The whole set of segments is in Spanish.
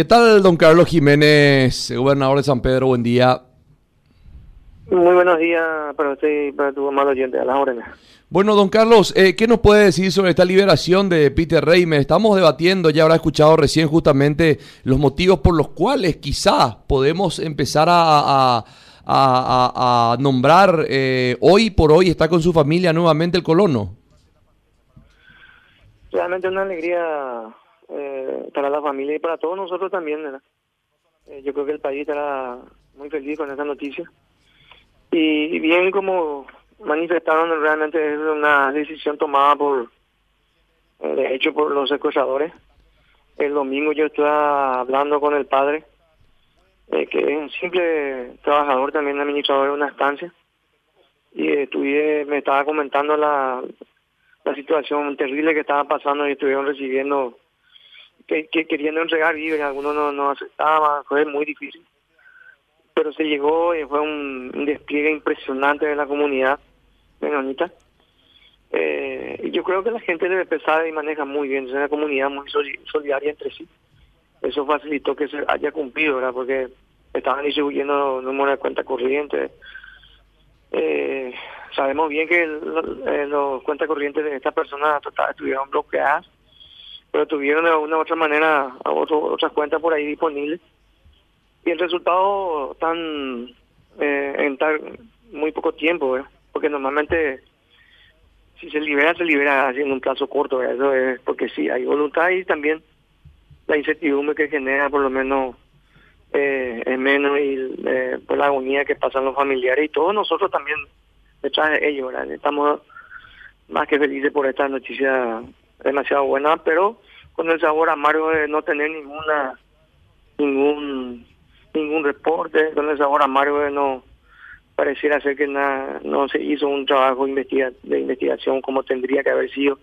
¿Qué tal, don Carlos Jiménez, gobernador de San Pedro? Buen día. Muy buenos días para usted y para tu amado oyente, a las órdenes. Bueno, don Carlos, eh, ¿qué nos puede decir sobre esta liberación de Peter Reimer? Estamos debatiendo, ya habrá escuchado recién justamente los motivos por los cuales quizá podemos empezar a, a, nombrar eh, hoy por hoy está con su familia nuevamente el colono. Realmente una alegría eh, para la familia y para todos nosotros también. yo creo que el país estará muy feliz con esa noticia. Y bien como manifestaron realmente es una decisión tomada por, eh, de hecho, por los secuestradores. El domingo yo estaba hablando con el padre, eh, que es un simple trabajador, también administrador de una estancia, y estuve, me estaba comentando la, la situación terrible que estaba pasando y estuvieron recibiendo, que, queriendo entregar víveres, algunos no, no aceptaban, fue muy difícil. Pero se llegó y fue un despliegue impresionante de la comunidad menonita. Eh, yo creo que la gente debe pesar y maneja muy bien, es una comunidad muy solidaria entre sí. Eso facilitó que se haya cumplido, ¿verdad? Porque estaban distribuyendo número de cuenta corriente. Eh, sabemos bien que eh, los cuentas corrientes de estas personas estuvieron bloqueadas, pero tuvieron de una u otra manera otras cuentas por ahí disponibles. Y el resultado tan eh, en tan muy poco tiempo, ¿verdad? porque normalmente si se libera, se libera haciendo un plazo corto, eso es porque sí, hay voluntad y también la incertidumbre que genera por lo menos eh, es menos y eh, por la agonía que pasan los familiares y todos nosotros también detrás de ellos, estamos más que felices por esta noticia demasiado buena, pero con el sabor amargo de no tener ninguna ningún ningún reporte, con el sabor amargo de no pareciera ser que nada, no se hizo un trabajo de investigación como tendría que haber sido.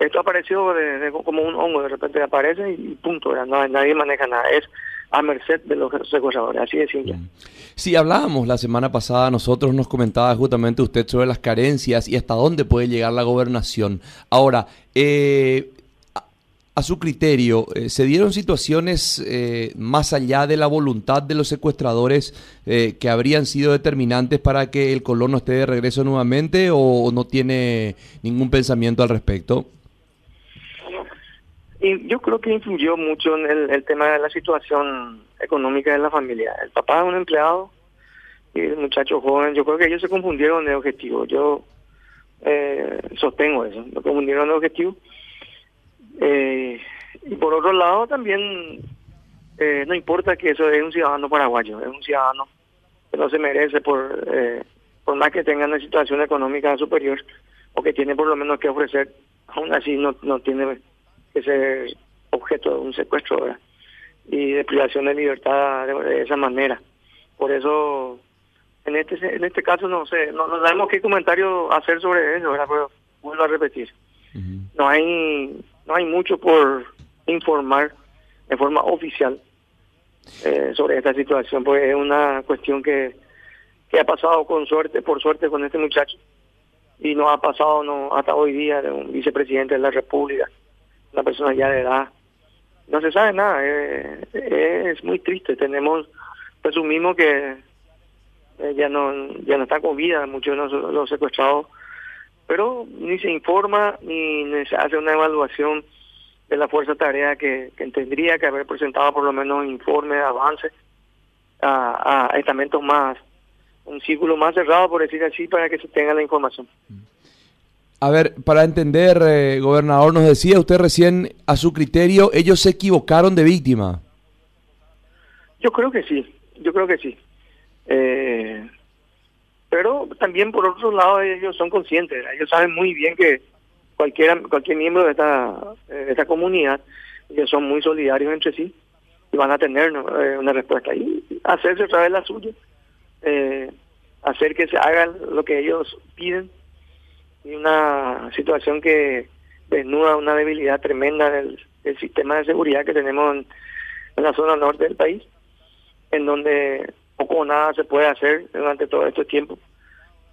Esto apareció de, como un hongo, de repente aparece y punto, No, nadie maneja nada, es a merced de los secuestradores, así de simple. Sí, hablábamos la semana pasada, nosotros nos comentaba justamente usted sobre las carencias y hasta dónde puede llegar la gobernación. Ahora, eh, a su criterio, eh, ¿se dieron situaciones eh, más allá de la voluntad de los secuestradores eh, que habrían sido determinantes para que el colono esté de regreso nuevamente o no tiene ningún pensamiento al respecto? Y yo creo que influyó mucho en el, tema de la situación económica de la familia. El papá es un empleado y el muchacho joven, yo creo que ellos se confundieron de objetivo. Yo sostengo eso, lo confundieron de objetivo eh, y por otro lado también eh, no importa que eso es un ciudadano paraguayo, es un ciudadano que no se merece por, eh, por más que tenga una situación económica superior o que tiene por lo menos que ofrecer, aún así no, no tiene que ser objeto de un secuestro y de privación de libertad de, esa manera. Por eso, en este en este caso no sé, no, no sabemos qué comentario hacer sobre eso, pero vuelvo a repetir. No hay no hay mucho por informar de forma oficial eh, sobre esta situación, pues es una cuestión que, que ha pasado con suerte, por suerte con este muchacho, y no ha pasado no hasta hoy día de un vicepresidente de la República, una persona ya de edad. No se sabe nada, eh, es muy triste. Tenemos, presumimos que eh, ya no ya no está con vida muchos de los, secuestrados pero ni se informa ni se hace una evaluación de la fuerza tarea que, tendría que haber presentado por lo menos informe de avance a, estamentos más, un círculo más cerrado, por decir así, para que se tenga la información. A ver, para entender, eh, gobernador, nos decía usted recién, a su criterio, ellos se equivocaron de víctima. Yo creo que sí, yo creo que sí. Eh, pero también por otro lado ellos son conscientes, ellos saben muy bien que cualquier cualquier miembro de esta de esta comunidad ellos son muy solidarios entre sí y van a tener eh, una respuesta y hacerse otra vez la suya, eh, hacer que se haga lo que ellos piden y una situación que desnuda una debilidad tremenda del, sistema de seguridad que tenemos en, en la zona norte del país, en donde poco o nada se puede hacer durante todo este tiempo.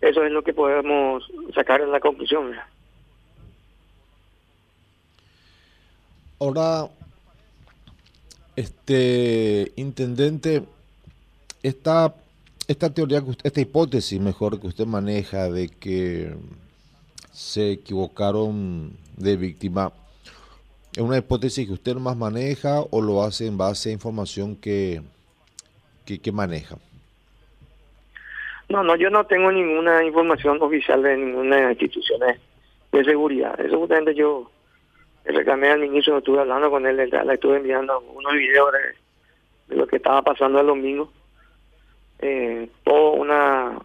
Eso es lo que podemos sacar en la conclusión. Ahora, Este, intendente, esta, esta teoría, esta hipótesis mejor que usted maneja de que se equivocaron de víctima, ¿es una hipótesis que usted más maneja o lo hace en base a información que, que, maneja? No, no, yo no tengo ninguna información oficial de ninguna institución de seguridad. Eso justamente yo reclamé al ministro, estuve hablando con él, le estuve enviando unos videos de, lo que estaba pasando el domingo. Eh, todo una,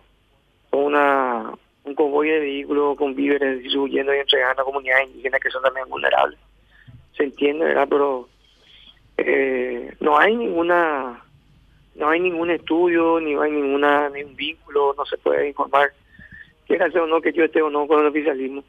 una un convoy de vehículos con víveres distribuyendo y entregando a comunidades indígenas que son también vulnerables. Se entiende, ¿verdad? Pero eh, no hay ninguna no hay ningún estudio, ni hay ninguna ningún vínculo, no se puede informar, quiera sea o no que yo esté o no con el oficialismo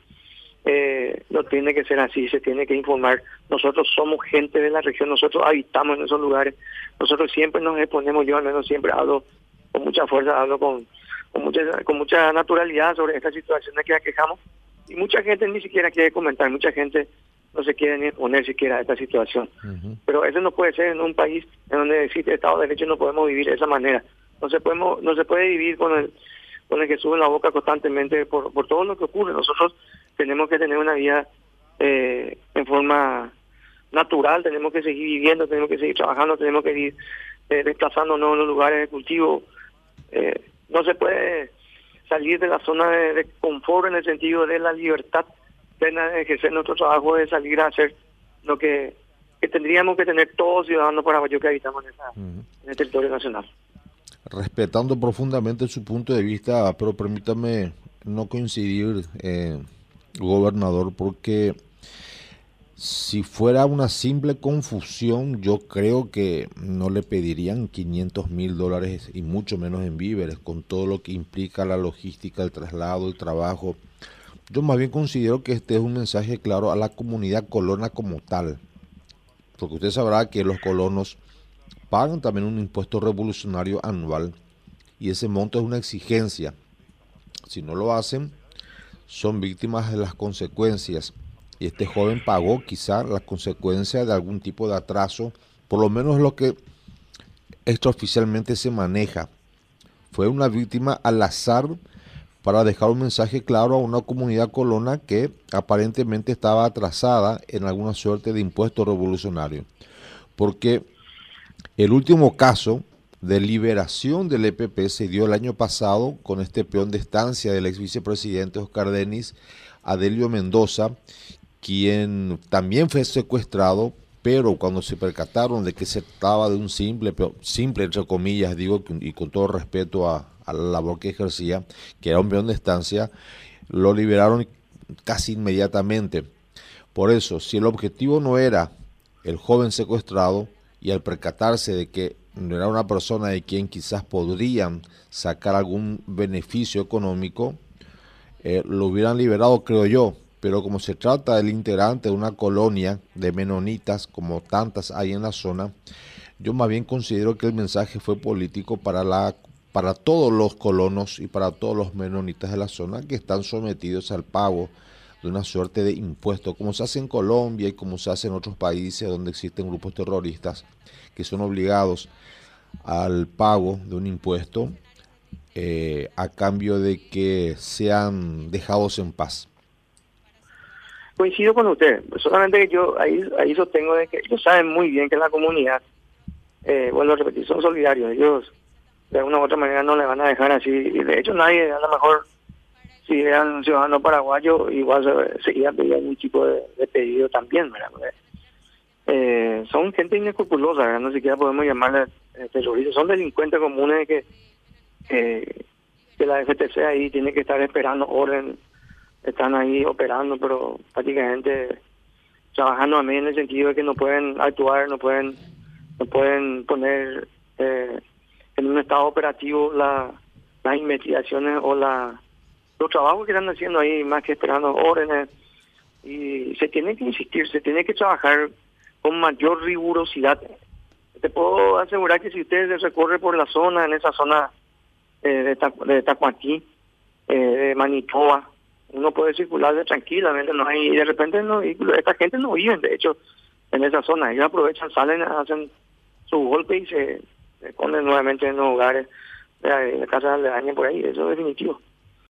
eh, no tiene que ser así, se tiene que informar. Nosotros somos gente de la región, nosotros habitamos en esos lugares, nosotros siempre nos exponemos, yo al menos siempre hablo con mucha fuerza, hablo con, con, mucha, con mucha naturalidad sobre estas situaciones que aquejamos y mucha gente ni siquiera quiere comentar, mucha gente no se quiere ni exponer siquiera a esta situación. Pero eso no puede ser en un país en donde existe Estado de Derecho, no podemos vivir de esa manera. No se, podemos, no se puede vivir con el, con el que sube la boca constantemente por, por todo lo que ocurre. Nosotros tenemos que tener una vida eh, en forma natural, tenemos que seguir viviendo, tenemos que seguir trabajando, tenemos que ir eh, desplazándonos en los lugares de cultivo. Eh, no se puede salir de la zona de, confort en el sentido de la libertad de ejercer nuestro trabajo, de salir a hacer lo que, tendríamos que tener todos ciudadanos paraguayos que habitamos en, esa, en el territorio nacional. Respetando profundamente su punto de vista, pero permítame no coincidir. Eh, gobernador, porque si fuera una simple confusión, yo creo que no le pedirían 500 mil dólares y mucho menos en víveres, con todo lo que implica la logística, el traslado, el trabajo. Yo más bien considero que este es un mensaje claro a la comunidad colona como tal, porque usted sabrá que los colonos pagan también un impuesto revolucionario anual y ese monto es una exigencia. Si no lo hacen, son víctimas de las consecuencias. Y este joven pagó quizá las consecuencias de algún tipo de atraso, por lo menos lo que extraoficialmente se maneja. Fue una víctima al azar para dejar un mensaje claro a una comunidad colona que aparentemente estaba atrasada en alguna suerte de impuesto revolucionario. Porque el último caso de liberación del EPP se dio el año pasado con este peón de estancia del ex vicepresidente Oscar Denis, Adelio Mendoza, quien también fue secuestrado, pero cuando se percataron de que se trataba de un simple, simple entre comillas, digo, y con todo respeto a, la labor que ejercía, que era un peón de estancia, lo liberaron casi inmediatamente. Por eso, si el objetivo no era el joven secuestrado, y al percatarse de que no era una persona de quien quizás podrían sacar algún beneficio económico, eh, lo hubieran liberado, creo yo. Pero como se trata del integrante de una colonia de menonitas, como tantas hay en la zona, yo más bien considero que el mensaje fue político para la para todos los colonos y para todos los menonitas de la zona que están sometidos al pago de una suerte de impuesto, como se hace en Colombia y como se hace en otros países donde existen grupos terroristas que son obligados al pago de un impuesto eh, a cambio de que sean dejados en paz. Coincido con usted, solamente que yo ahí, ahí sostengo de que ellos saben muy bien que la comunidad, eh, bueno, repetir, son solidarios, ellos de alguna u otra manera no le van a dejar así, y de hecho nadie, a lo mejor, si eran ciudadanos paraguayos, igual se, seguía pidiendo algún tipo de, pedido también, ¿verdad? Eh, son gente inescrupulosa, no siquiera podemos llamarle eh, terroristas, son delincuentes comunes que, que la FTC ahí tiene que estar esperando orden, están ahí operando, pero prácticamente trabajando a mí en el sentido de que no pueden actuar, no pueden, no pueden poner eh, en un estado operativo la, las investigaciones o la los trabajos que están haciendo ahí más que esperando órdenes y se tiene que insistir, se tiene que trabajar con mayor rigurosidad. Te puedo asegurar que si usted se recorre por la zona, en esa zona eh, de Tacuatí, eh, de Manitoba, uno puede circular de tranquilamente, no hay, y de repente no, esta gente no vive, de hecho, en esa zona, ellos aprovechan, salen, hacen su golpe y se esconden nuevamente en los hogares, de, de casas daño por ahí, eso es definitivo.